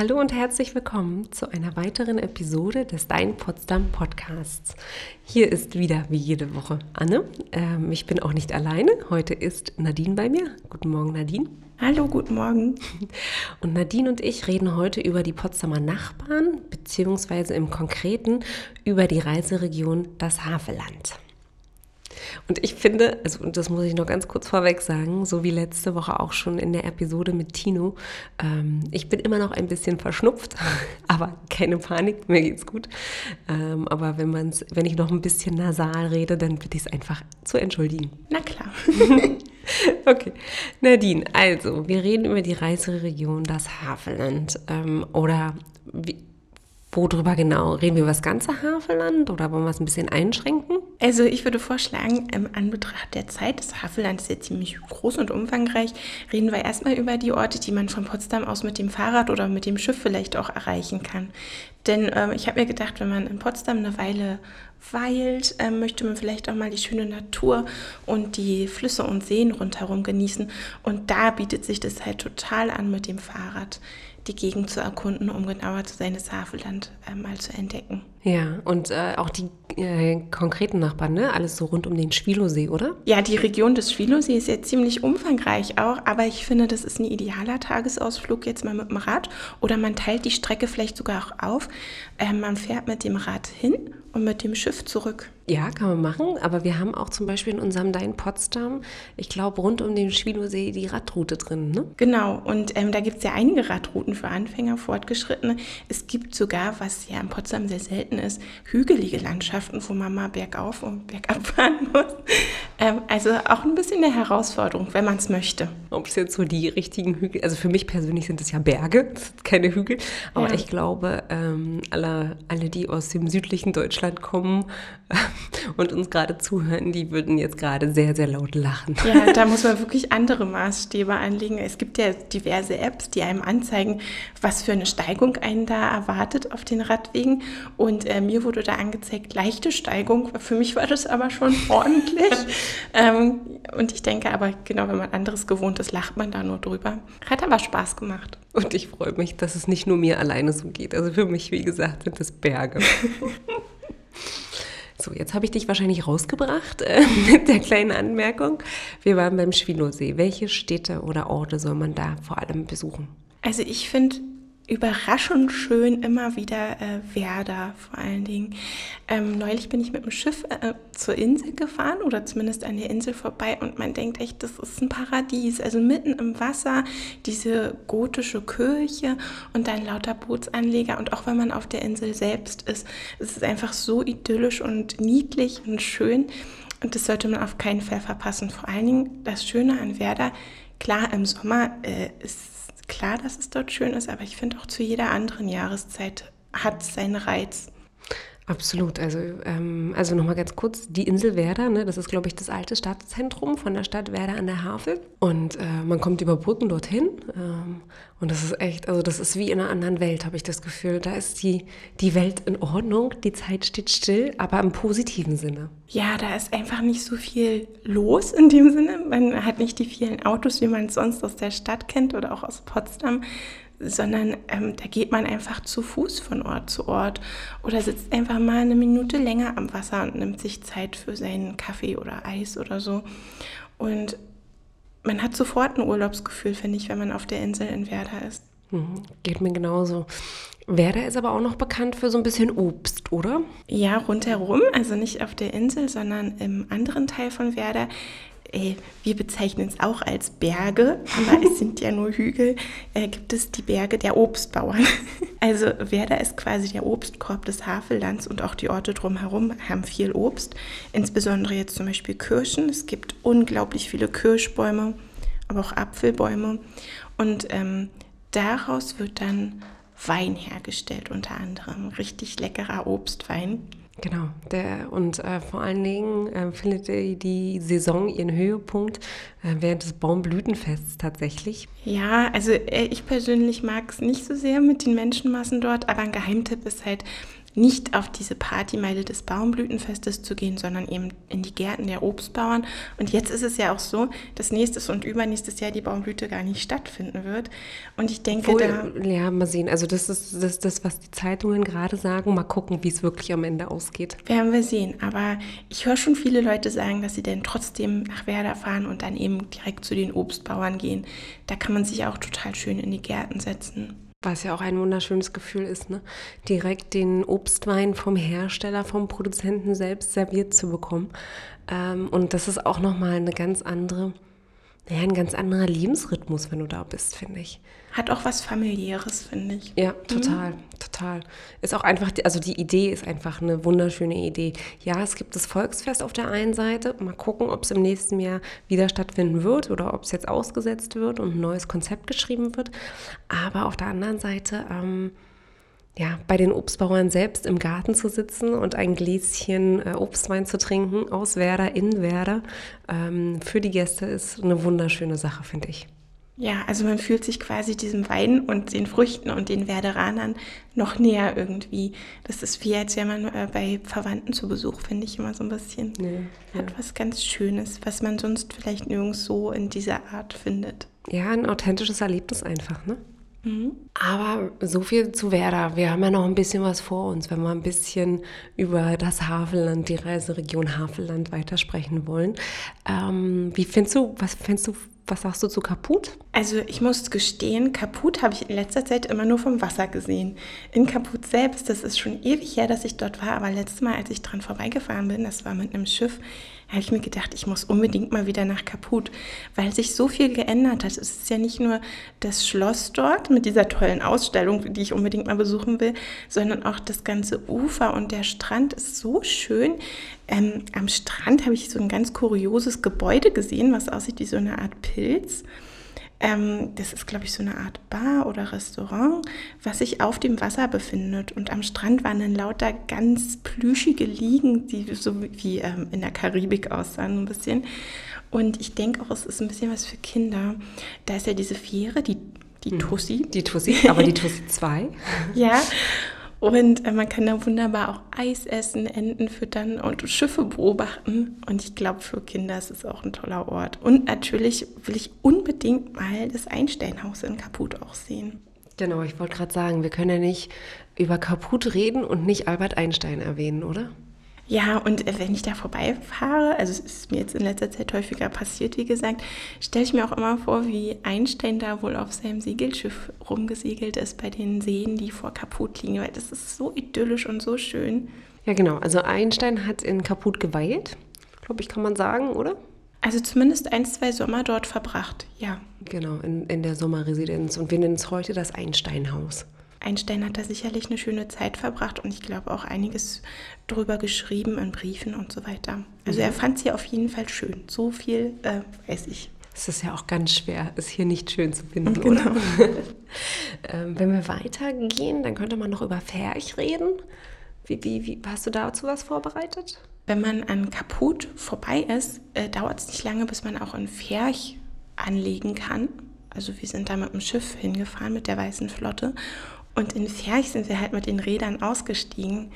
Hallo und herzlich willkommen zu einer weiteren Episode des Dein Potsdam Podcasts. Hier ist wieder wie jede Woche Anne. Ähm, ich bin auch nicht alleine. Heute ist Nadine bei mir. Guten Morgen, Nadine. Hallo, guten Morgen. Und Nadine und ich reden heute über die Potsdamer Nachbarn, beziehungsweise im Konkreten über die Reiseregion das Havelland. Und ich finde, also, und das muss ich noch ganz kurz vorweg sagen, so wie letzte Woche auch schon in der Episode mit Tino, ähm, ich bin immer noch ein bisschen verschnupft, aber keine Panik, mir geht's gut. Ähm, aber wenn, man's, wenn ich noch ein bisschen nasal rede, dann bitte ich es einfach zu entschuldigen. Na klar. okay. Nadine, also, wir reden über die Reiseregion das Havelland. Ähm, oder wie, Worüber genau? Reden wir über das ganze Havelland oder wollen wir es ein bisschen einschränken? Also ich würde vorschlagen, im Anbetracht der Zeit, das Havelland ist ja ziemlich groß und umfangreich, reden wir erstmal über die Orte, die man von Potsdam aus mit dem Fahrrad oder mit dem Schiff vielleicht auch erreichen kann. Denn ähm, ich habe mir gedacht, wenn man in Potsdam eine Weile weilt, ähm, möchte man vielleicht auch mal die schöne Natur und die Flüsse und Seen rundherum genießen. Und da bietet sich das halt total an mit dem Fahrrad die Gegend zu erkunden, um genauer zu sein, das Havelland äh, mal zu entdecken. Ja, und äh, auch die äh, konkreten Nachbarn, ne? Alles so rund um den Schwilosee, oder? Ja, die Region des Schwilosee ist ja ziemlich umfangreich auch, aber ich finde, das ist ein idealer Tagesausflug jetzt mal mit dem Rad oder man teilt die Strecke vielleicht sogar auch auf. Äh, man fährt mit dem Rad hin und mit dem Schiff zurück. Ja, kann man machen, aber wir haben auch zum Beispiel in unserem Dein Potsdam, ich glaube, rund um den Schwilosee die Radroute drin, ne? Genau, und ähm, da gibt es ja einige Radrouten für Anfänger, Fortgeschrittene. Es gibt sogar, was ja in Potsdam sehr selten ist, hügelige Landschaften, wo man mal bergauf und bergab fahren muss. Ähm, also auch ein bisschen eine Herausforderung, wenn man es möchte. Ob es jetzt so die richtigen Hügel, also für mich persönlich sind es ja Berge, keine Hügel, aber ja. ich glaube, ähm, alle, alle, die aus dem südlichen Deutschland kommen, und uns gerade zuhören, die würden jetzt gerade sehr, sehr laut lachen. Ja, da muss man wirklich andere Maßstäbe anlegen. Es gibt ja diverse Apps, die einem anzeigen, was für eine Steigung einen da erwartet auf den Radwegen. Und äh, mir wurde da angezeigt, leichte Steigung. Für mich war das aber schon ordentlich. ähm, und ich denke aber, genau, wenn man anderes gewohnt ist, lacht man da nur drüber. Hat aber Spaß gemacht. Und ich freue mich, dass es nicht nur mir alleine so geht. Also für mich, wie gesagt, sind es Berge. So, jetzt habe ich dich wahrscheinlich rausgebracht äh, mit der kleinen Anmerkung. Wir waren beim Schwilosee. Welche Städte oder Orte soll man da vor allem besuchen? Also ich finde überraschend schön immer wieder äh, Werder vor allen Dingen. Ähm, neulich bin ich mit dem Schiff äh, zur Insel gefahren oder zumindest an der Insel vorbei und man denkt echt, das ist ein Paradies. Also mitten im Wasser diese gotische Kirche und dann lauter Bootsanleger und auch wenn man auf der Insel selbst ist, es ist einfach so idyllisch und niedlich und schön und das sollte man auf keinen Fall verpassen. Vor allen Dingen das Schöne an Werder, klar im Sommer äh, ist klar, dass es dort schön ist, aber ich finde auch zu jeder anderen Jahreszeit hat es seinen Reiz. Absolut. Also, ähm, also nochmal ganz kurz, die Insel Werder, ne, das ist, glaube ich, das alte Stadtzentrum von der Stadt Werder an der Havel. Und äh, man kommt über Brücken dorthin. Ähm, und das ist echt, also das ist wie in einer anderen Welt, habe ich das Gefühl. Da ist die, die Welt in Ordnung, die Zeit steht still, aber im positiven Sinne. Ja, da ist einfach nicht so viel los in dem Sinne. Man hat nicht die vielen Autos, wie man es sonst aus der Stadt kennt oder auch aus Potsdam, sondern ähm, da geht man einfach zu Fuß von Ort zu Ort oder sitzt einfach mal eine Minute länger am Wasser und nimmt sich Zeit für seinen Kaffee oder Eis oder so. Und man hat sofort ein Urlaubsgefühl, finde ich, wenn man auf der Insel in Werder ist. Mhm, geht mir genauso. Werder ist aber auch noch bekannt für so ein bisschen Obst, oder? Ja, rundherum, also nicht auf der Insel, sondern im anderen Teil von Werder äh, wir bezeichnen es auch als Berge, aber es sind ja nur Hügel, äh, gibt es die Berge der Obstbauern. Also Werder ist quasi der Obstkorb des Havellands und auch die Orte drumherum haben viel Obst, insbesondere jetzt zum Beispiel Kirschen. Es gibt unglaublich viele Kirschbäume, aber auch Apfelbäume und ähm, daraus wird dann Wein hergestellt, unter anderem richtig leckerer Obstwein. Genau, der, und äh, vor allen Dingen äh, findet die, Saison ihren Höhepunkt äh, während des Baumblütenfests tatsächlich. Ja, also äh, ich persönlich mag es nicht so sehr mit den Menschenmassen dort, aber ein Geheimtipp ist halt nicht auf diese Partymeile des Baumblütenfestes zu gehen, sondern eben in die Gärten der Obstbauern. Und jetzt ist es ja auch so, dass nächstes und übernächstes Jahr die Baumblüte gar nicht stattfinden wird. Und ich denke, Obwohl, da. Ja, mal sehen. Also, das ist das, das, was die Zeitungen gerade sagen. Mal gucken, wie es wirklich am Ende ausgeht. Werden wir sehen. Aber ich höre schon viele Leute sagen, dass sie denn trotzdem nach Werder fahren und dann eben direkt zu den Obstbauern gehen. Da kann man sich auch total schön in die Gärten setzen. Was ja auch ein wunderschönes Gefühl ist, ne? direkt den Obstwein vom Hersteller, vom Produzenten selbst serviert zu bekommen. Ähm, und das ist auch nochmal eine ganz andere, ja, ein ganz anderer Lebensrhythmus, wenn du da bist, finde ich. Hat auch was familiäres, finde ich. Ja, total, mhm. total. Ist auch einfach, also die Idee ist einfach eine wunderschöne Idee. Ja, es gibt das Volksfest auf der einen Seite. Mal gucken, ob es im nächsten Jahr wieder stattfinden wird oder ob es jetzt ausgesetzt wird und ein neues Konzept geschrieben wird. Aber auf der anderen Seite, ähm, ja, bei den Obstbauern selbst im Garten zu sitzen und ein Gläschen äh, Obstwein zu trinken aus Werder in Werder ähm, für die Gäste ist eine wunderschöne Sache, finde ich. Ja, also man fühlt sich quasi diesem Wein und den Früchten und den Werderanern noch näher irgendwie. Das ist wie, als wäre man äh, bei Verwandten zu Besuch, finde ich immer so ein bisschen. Ja, ja. Hat was ganz Schönes, was man sonst vielleicht nirgends so in dieser Art findet. Ja, ein authentisches Erlebnis einfach, ne? Aber so viel zu Werder. Wir haben ja noch ein bisschen was vor uns, wenn wir ein bisschen über das Havelland, die Reiseregion Havelland weitersprechen wollen. Ähm, wie findest du, was findest du was sagst du zu Kaput? Also ich muss gestehen, Kaput habe ich in letzter Zeit immer nur vom Wasser gesehen. In Kaput selbst, das ist schon ewig her, dass ich dort war, aber letztes Mal, als ich dran vorbeigefahren bin, das war mit einem Schiff, habe ich mir gedacht, ich muss unbedingt mal wieder nach Kaput, weil sich so viel geändert hat. Es ist ja nicht nur das Schloss dort mit dieser tollen Ausstellung, die ich unbedingt mal besuchen will, sondern auch das ganze Ufer und der Strand ist so schön. Ähm, am Strand habe ich so ein ganz kurioses Gebäude gesehen, was aussieht wie so eine Art Pilz. Ähm, das ist, glaube ich, so eine Art Bar oder Restaurant, was sich auf dem Wasser befindet. Und am Strand waren dann lauter ganz plüschige Liegen, die so wie ähm, in der Karibik aussahen, ein bisschen. Und ich denke auch, es ist ein bisschen was für Kinder. Da ist ja diese Fähre, die, die hm. Tussi. Die Tussi, aber die Tussi 2. ja. Und äh, man kann da wunderbar auch Eis essen, Enten füttern und Schiffe beobachten. Und ich glaube, für Kinder ist es auch ein toller Ort. Und natürlich will ich unbedingt mal das Einsteinhaus in Kaput auch sehen. Genau, ich wollte gerade sagen, wir können ja nicht über Kaput reden und nicht Albert Einstein erwähnen, oder? Ja, und äh, wenn ich da vorbeifahre, also es ist mir jetzt in letzter Zeit häufiger passiert, wie gesagt, stelle ich mir auch immer vor, wie Einstein da wohl auf seinem Segelschiff rumgesegelt ist bei den Seen, die vor Kaput liegen, weil das ist so idyllisch und so schön. Ja, genau. Also Einstein hat in Kaput geweilt, glaube ich, kann man sagen, oder? Also zumindest ein, zwei Sommer dort verbracht, ja. Genau, in, in der Sommerresidenz. Und wir nennen es heute das Einsteinhaus. Einstein hat da sicherlich eine schöne Zeit verbracht und ich glaube auch einiges drüber geschrieben in Briefen und so weiter. Also mhm. er fand sie auf jeden Fall schön. So viel äh, weiß ich. Es ist ja auch ganz schwer, es hier nicht schön zu finden, genau. ähm, wenn wir weitergehen, dann könnte man noch über Ferch reden. Wie, wie, wie, hast du dazu was vorbereitet? Wenn man an Kaput vorbei ist, äh, dauert es nicht lange, bis man auch in Ferch anlegen kann. Also wir sind da mit dem Schiff hingefahren, mit der Weißen Flotte. Und in Ferch sind wir halt mit den Rädern ausgestiegen.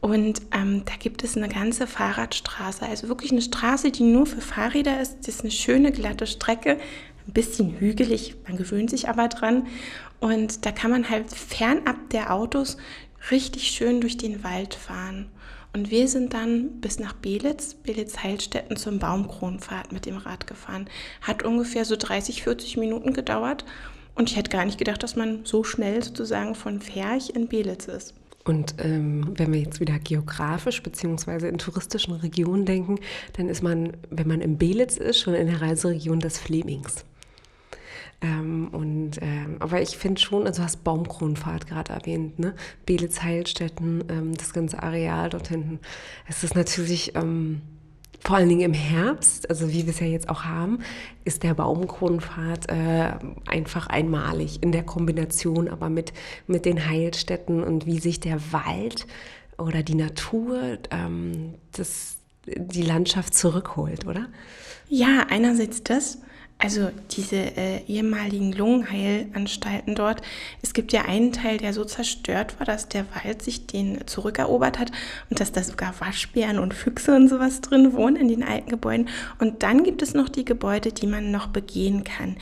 Und ähm, da gibt es eine ganze Fahrradstraße, also wirklich eine Straße, die nur für Fahrräder ist. Das ist eine schöne glatte Strecke, ein bisschen hügelig, man gewöhnt sich aber dran. Und da kann man halt fernab der Autos richtig schön durch den Wald fahren. Und wir sind dann bis nach Belitz, Belitz-Heilstätten zum Baumkronenpfad mit dem Rad gefahren. Hat ungefähr so 30, 40 Minuten gedauert. Und ich hätte gar nicht gedacht, dass man so schnell sozusagen von Ferch in Belitz ist. Und ähm, wenn wir jetzt wieder geografisch beziehungsweise in touristischen Regionen denken, dann ist man, wenn man in Belitz ist, schon in der Reiseregion des Flemings. Ähm, und, ähm, aber ich finde schon, also du hast Baumkronenfahrt gerade erwähnt, ne? Belitz, Heilstätten, ähm, das ganze Areal dort hinten. Es ist natürlich ähm, vor allen Dingen im Herbst, also wie wir es ja jetzt auch haben, ist der Baumkronenpfad äh, einfach einmalig in der Kombination, aber mit, mit den Heilstätten und wie sich der Wald oder die Natur ähm, das, die Landschaft zurückholt, oder? Ja, einerseits das, also diese äh, ehemaligen Lungenheilanstalten dort, es gibt ja einen Teil, der so zerstört war, dass der Wald sich den zurückerobert hat und dass da sogar Waschbären und Füchse und sowas drin wohnen in den alten Gebäuden. Und dann gibt es noch die Gebäude, die man noch begehen kann,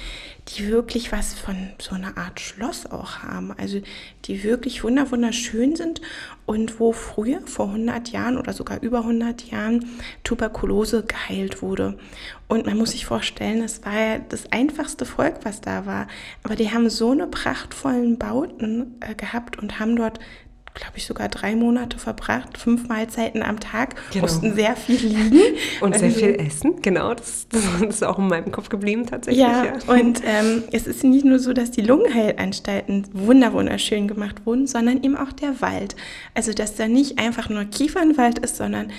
die wirklich was von so einer Art Schloss auch haben. Also die wirklich wunderschön sind und wo früher, vor 100 Jahren oder sogar über 100 Jahren, Tuberkulose geheilt wurde. Und man muss sich vorstellen, es war ja das einfachste Volk, was da war. Aber die haben so eine prachtvollen Bauten äh, gehabt und haben dort glaube ich, sogar drei Monate verbracht, fünf Mahlzeiten am Tag, genau. mussten sehr viel liegen. Und sehr viel essen, genau, das, das, ist auch in meinem Kopf geblieben tatsächlich. Ja, ja. und ähm, es ist nicht nur so, dass die Lungenheilanstalten wunderschön gemacht wurden, sondern eben auch der Wald. Also, dass da nicht einfach nur Kiefernwald ist, sondern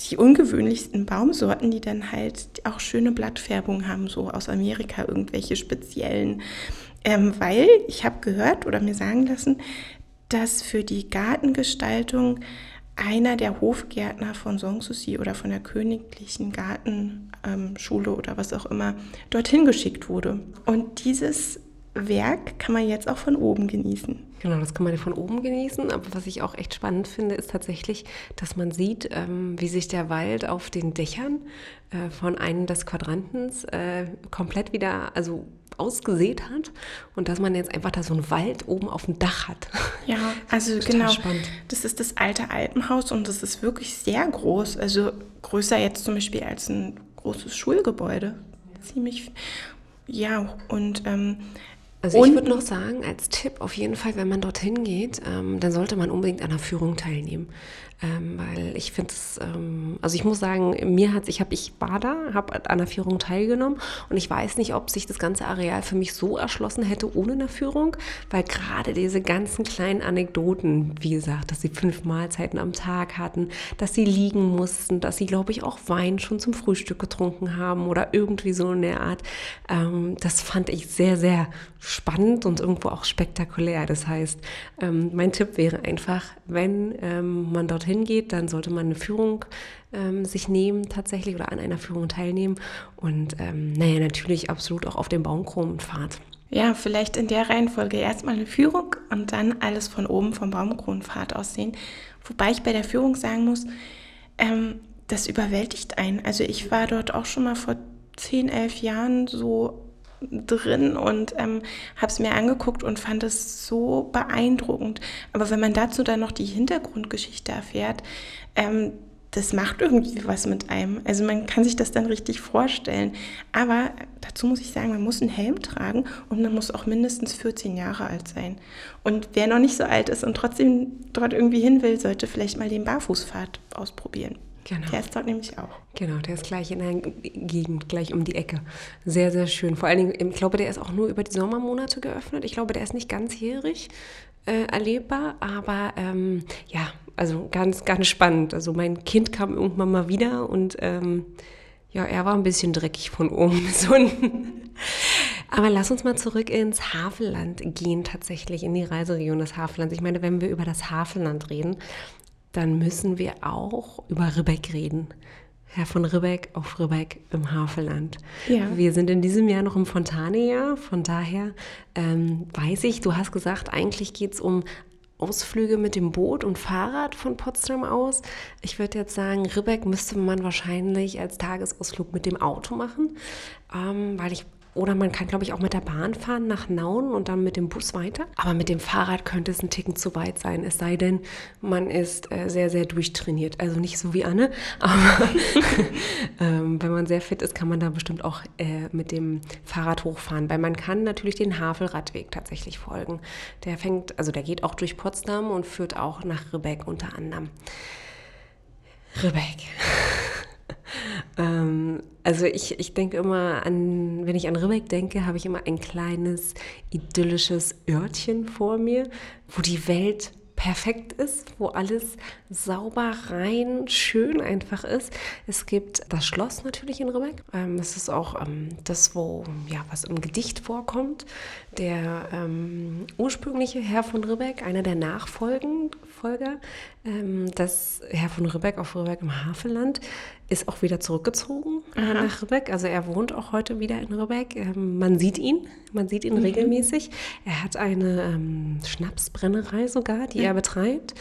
die ungewöhnlichsten Baumsorten, die dann halt auch schöne Blattfärbung haben, so aus Amerika, irgendwelche speziellen. Ähm, weil ich habe gehört oder mir sagen lassen, dass für die Gartengestaltung einer der Hofgärtner von Sanssouci oder von der Königlichen Gartenschule ähm, oder was auch immer dorthin geschickt wurde. Und dieses Werk kann man jetzt auch von oben genießen. Genau, das kann man von oben genießen. Aber was ich auch echt spannend finde, ist tatsächlich, dass man sieht, ähm, wie sich der Wald auf den Dächern äh, von einem des Quadrantens äh, komplett wieder, also ausgesät hat und dass man jetzt einfach da so einen Wald oben auf dem Dach hat. Ja, also genau. Spannend. Das ist das alte Alpenhaus und das ist wirklich sehr groß. Also größer jetzt zum Beispiel als ein großes Schulgebäude. Ziemlich, ja, und ähm, also ich würde noch sagen, als Tipp auf jeden Fall, wenn man dorthin geht, ähm, dann sollte man unbedingt an der Führung teilnehmen. Ähm, weil ich finde es, ähm, also ich muss sagen, mir hat ich habe, ich war da, habe an der Führung teilgenommen und ich weiß nicht, ob sich das ganze Areal für mich so erschlossen hätte ohne eine Führung, weil gerade diese ganzen kleinen Anekdoten, wie gesagt, dass sie fünf Mahlzeiten am Tag hatten, dass sie liegen mussten, dass sie, glaube ich, auch Wein schon zum Frühstück getrunken haben oder irgendwie so in der Art, ähm, das fand ich sehr, sehr spannend und irgendwo auch spektakulär. Das heißt, ähm, mein Tipp wäre einfach, wenn ähm, man dorthin hingeht, dann sollte man eine Führung ähm, sich nehmen tatsächlich oder an einer Führung teilnehmen und ähm, naja, natürlich absolut auch auf dem Baumkronenpfad. Ja, vielleicht in der Reihenfolge erstmal eine Führung und dann alles von oben vom Baumkronenpfad aussehen. Wobei ich bei der Führung sagen muss, ähm, das überwältigt einen. Also ich war dort auch schon mal vor 10, 11 Jahren so drin und ähm, habe es mir angeguckt und fand es so beeindruckend. Aber wenn man dazu dann noch die Hintergrundgeschichte erfährt, ähm, das macht irgendwie was mit einem. Also man kann sich das dann richtig vorstellen. Aber dazu muss ich sagen, man muss einen Helm tragen und man muss auch mindestens 14 Jahre alt sein. Und wer noch nicht so alt ist und trotzdem dort irgendwie hin will, sollte vielleicht mal den Barfußpfad ausprobieren. Genau. Der ist dort nämlich auch. Genau, der ist gleich in der Gegend, gleich um die Ecke. Sehr, sehr schön. Vor allen Dingen, ich glaube, der ist auch nur über die Sommermonate geöffnet. Ich glaube, der ist nicht ganzjährig äh, erlebbar, aber ähm, ja, also ganz, ganz spannend. Also mein Kind kam irgendwann mal wieder und ähm, ja, er war ein bisschen dreckig von oben. Aber lass uns mal zurück ins Havelland gehen, tatsächlich in die Reiseregion des Havellands. Ich meine, wenn wir über das Havelland reden, dann müssen wir auch über Ribbeck reden. Herr von Ribbeck auf Ribbeck im Havelland. Ja. Wir sind in diesem Jahr noch im Fontane-Jahr, von daher ähm, weiß ich, du hast gesagt, eigentlich geht es um Ausflüge mit dem Boot und Fahrrad von Potsdam aus. Ich würde jetzt sagen, Ribbeck müsste man wahrscheinlich als Tagesausflug mit dem Auto machen, ähm, weil ich oder man kann, glaube ich, auch mit der Bahn fahren nach Nauen und dann mit dem Bus weiter. Aber mit dem Fahrrad könnte es ein Ticken zu weit sein. Es sei denn, man ist äh, sehr, sehr durchtrainiert. Also nicht so wie Anne, aber ähm, wenn man sehr fit ist, kann man da bestimmt auch äh, mit dem Fahrrad hochfahren. Weil man kann natürlich den Havelradweg tatsächlich folgen. Der fängt, also der geht auch durch Potsdam und führt auch nach Ribbeck unter anderem. Ribbeck. ähm, also ich, ich denke immer an, wenn ich an Ribbeck denke, habe ich immer ein kleines idyllisches Örtchen vor mir, wo die Welt perfekt ist, wo alles sauber, rein, schön einfach ist. Es gibt das Schloss natürlich in Ribbeck. Ähm, es ist auch ähm, das, wo ja was im Gedicht vorkommt. Der ähm, ursprüngliche Herr von Ribbeck, einer der Nachfolger, ähm, das Herr von Ribbeck auf Ribbeck im Havelland, ist auch wieder zurückgezogen Aha. nach Rübeck. Also er wohnt auch heute wieder in Rübeck. Ähm, man sieht ihn, man sieht ihn mhm. regelmäßig. Er hat eine ähm, Schnapsbrennerei sogar, die ja. er betreibt.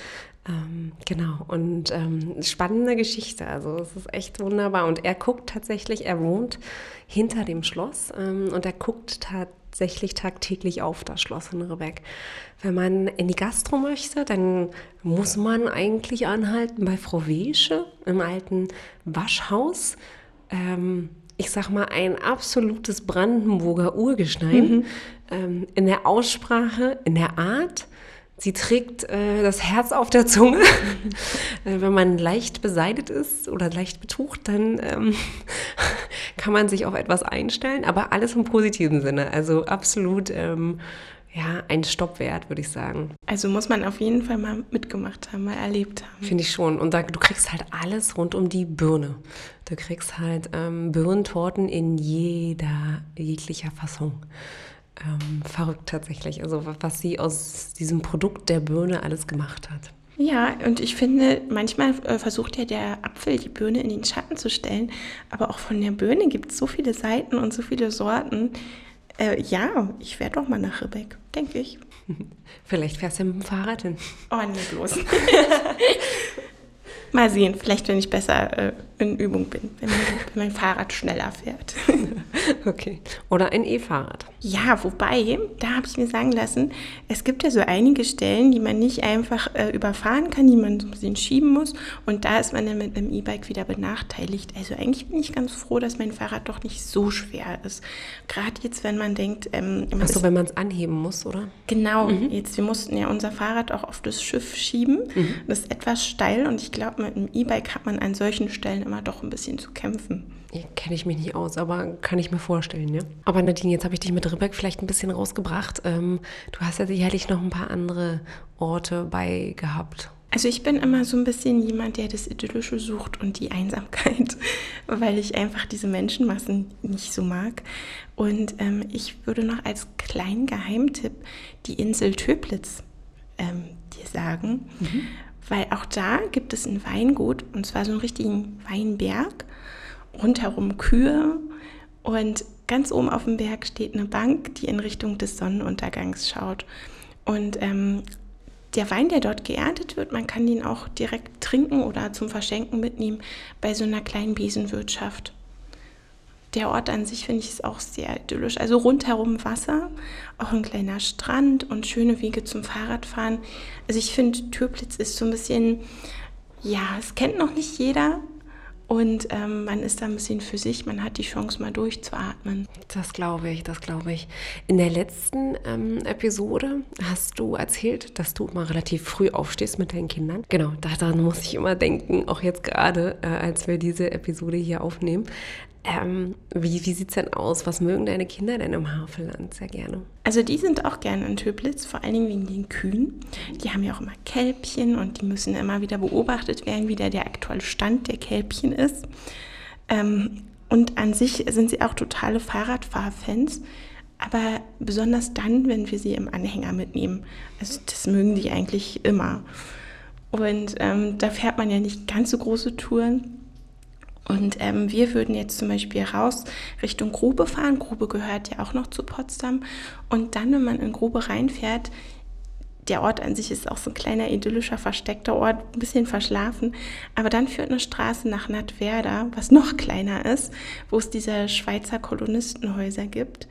Ähm, genau, und ähm, spannende Geschichte. Also es ist echt wunderbar. Und er guckt tatsächlich, er wohnt hinter dem Schloss ähm, und er guckt tatsächlich tagtäglich auf das Schloss in Rübeck. Wenn man in die Gastro möchte, dann muss man eigentlich anhalten bei Frau Wesche im alten Waschhaus. Ähm, ich sag mal, ein absolutes Brandenburger Urgestein mhm. ähm, in der Aussprache, in der Art Sie trägt äh, das Herz auf der Zunge. äh, wenn man leicht beseitigt ist oder leicht betucht, dann ähm, kann man sich auf etwas einstellen, aber alles im positiven Sinne. Also absolut ähm, ja, ein Stopp wert, würde ich sagen. Also muss man auf jeden Fall mal mitgemacht haben, mal erlebt haben. Finde ich schon. Und da, du kriegst halt alles rund um die Birne. Du kriegst halt ähm, Birnentorten in jeder, jeglicher Fassung ähm, verrückt tatsächlich. Also was sie aus diesem Produkt der Birne alles gemacht hat. Ja, und ich finde, manchmal äh, versucht ja der Apfel die Birne in den Schatten zu stellen, aber auch von der Birne gibt es so viele Seiten und so viele Sorten. Äh, ja, ich werde doch mal nach Ribbeck, denke ich. Vielleicht fährst du mit dem Fahrrad hin. Oh, nee, bloß. mal sehen, vielleicht wenn ich besser äh, in Übung bin, wenn mein, Fahrrad schneller fährt. okay. Oder ein E-Fahrrad. Ja, wobei, da habe ich mir sagen lassen, es gibt ja so einige Stellen, die man nicht einfach äh, überfahren kann, die man so ein bisschen schieben muss. Und da ist man dann mit einem E-Bike wieder benachteiligt. Also eigentlich bin ich ganz froh, dass mein Fahrrad doch nicht so schwer ist. Gerade jetzt, wenn man denkt... Ähm, Achso, wenn man es anheben muss, oder? Genau. Mhm. Jetzt, wir mussten ja unser Fahrrad auch auf das Schiff schieben. Mhm. Das ist etwas steil und ich glaube, mit einem E-Bike hat man an solchen Stellen immer doch ein bisschen zu kämpfen. Kenne ich mich nicht aus, aber kann ich mir vorstellen, ja. Aber Nadine, jetzt habe ich dich mit Ribbeck vielleicht ein bisschen rausgebracht. Ähm, du hast ja sicherlich noch ein paar andere Orte bei gehabt. Also ich bin immer so ein bisschen jemand, der das Idyllische sucht und die Einsamkeit, weil ich einfach diese Menschenmassen nicht so mag. Und ähm, ich würde noch als kleinen Geheimtipp die Insel Töplitz ähm, dir sagen. Mhm weil auch da gibt es ein Weingut und zwar so einen richtigen Weinberg, rundherum Kühe. Und ganz oben auf dem Berg steht eine Bank, die in Richtung des Sonnenuntergangs schaut. Und ähm, der Wein, der dort geerntet wird, man kann ihn auch direkt trinken oder zum Verschenken mitnehmen bei so einer kleinen Besenwirtschaft der Ort an sich finde ich ist auch sehr idyllisch. Also rundherum Wasser, auch ein kleiner Strand und schöne Wege zum Fahrradfahren. Also ich finde, Türplitz ist so ein bisschen, ja, es kennt noch nicht jeder. Und ähm, man ist da ein bisschen für sich, man hat die Chance, mal durchzuatmen. Das glaube ich, das glaube ich. In der letzten ähm, Episode hast du erzählt, dass du immer relativ früh aufstehst mit deinen Kindern. Genau, daran muss ich immer denken, auch jetzt gerade, äh, als wir diese Episode hier aufnehmen. Ähm, wie wie sieht es denn aus? Was mögen deine Kinder denn im Havelland sehr gerne? Also die sind auch gerne in Töplitz, vor allen Dingen wegen den Kühen. Die haben ja auch immer Kälbchen und die müssen immer wieder beobachtet werden, wie der, der aktuelle Stand der Kälbchen ist. Ähm, und an sich sind sie auch totale Fahrradfahrfans, aber besonders dann, wenn wir sie im Anhänger mitnehmen. Also das mögen die eigentlich immer. Und ähm, da fährt man ja nicht ganz so große Touren. Und ähm, wir würden jetzt zum Beispiel raus Richtung Grube fahren. Grube gehört ja auch noch zu Potsdam. Und dann, wenn man in Grube reinfährt, der Ort an sich ist auch so ein kleiner idyllischer, versteckter Ort, ein bisschen verschlafen. Aber dann führt eine Straße nach Nadwerda, was noch kleiner ist, wo es diese Schweizer Kolonistenhäuser gibt.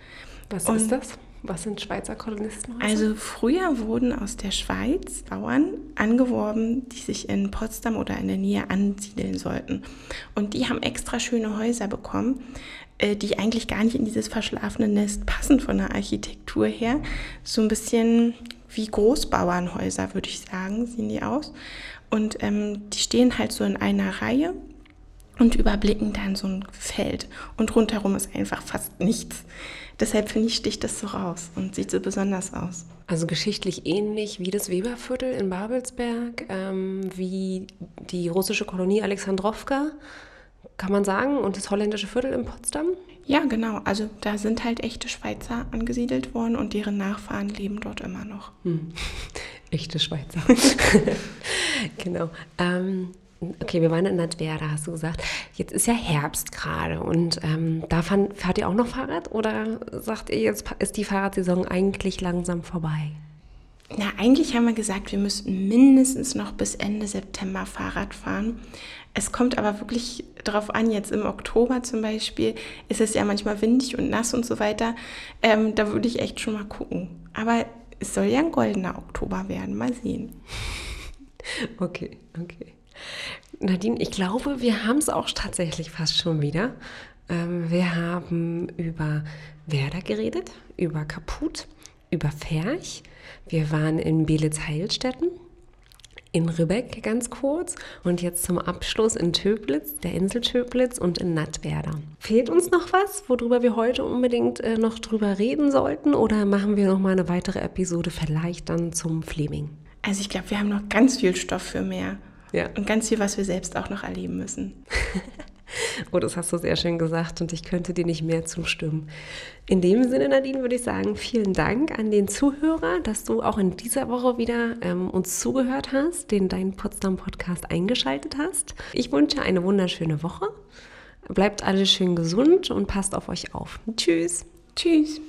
Was Und ist das? Was sind Schweizer Kolonistenhäuser? Also früher wurden aus der Schweiz Bauern angeworben, die sich in Potsdam oder in der Nähe ansiedeln sollten. Und die haben extra schöne Häuser bekommen, äh, die eigentlich gar nicht in dieses verschlafene Nest passen von der Architektur her. So ein bisschen wie Großbauernhäuser, würde ich sagen, sehen die aus. Und ähm, die stehen halt so in einer Reihe und überblicken dann so ein Feld. Und rundherum ist einfach fast nichts. Deshalb finde ich, sticht das so raus und sieht so besonders aus. Also geschichtlich ähnlich wie das Weberviertel in Babelsberg, ähm, wie die russische Kolonie Alexandrowka, kann man sagen, und das holländische Viertel in Potsdam? Ja, genau. Also da sind halt echte Schweizer angesiedelt worden und deren Nachfahren leben dort immer noch. Hm. Echte Schweizer. genau. Ähm, okay, wir waren in Nadwerda, hast du gesagt. Jetzt ist ja Herbst gerade und ähm, da fahrt ihr auch noch Fahrrad oder sagt ihr, jetzt ist die Fahrradsaison eigentlich langsam vorbei? Na, eigentlich haben wir gesagt, wir müssten mindestens noch bis Ende September Fahrrad fahren. Es kommt aber wirklich darauf an, jetzt im Oktober zum Beispiel ist es ja manchmal windig und nass und so weiter. Ähm, da würde ich echt schon mal gucken. Aber es soll ja ein goldener Oktober werden. Mal sehen. Okay, okay. Nadine, ich glaube, wir haben es auch tatsächlich fast schon wieder. Ähm, wir haben über Werder geredet, über Kaput, über Ferch. Wir waren in Belitz-Heilstätten, in Rübeck ganz kurz und jetzt zum Abschluss in Töplitz, der Insel Töplitz und in Nattwerder. Fehlt uns noch was, worüber wir heute unbedingt äh, noch drüber reden sollten oder machen wir noch mal eine weitere Episode vielleicht dann zum Fleming? Also ich glaube, wir haben noch ganz viel Stoff für mehr. Ja. Und ganz viel, was wir selbst auch noch erleben müssen. oh, das hast du sehr schön gesagt und ich könnte dir nicht mehr zustimmen. In dem Sinne, Nadine, würde ich sagen, vielen Dank an den Zuhörer, dass du auch in dieser Woche wieder ähm, uns zugehört hast, den deinen Potsdam-Podcast eingeschaltet hast. Ich wünsche eine wunderschöne Woche. Bleibt alle schön gesund und passt auf euch auf. Tschüss. Tschüss.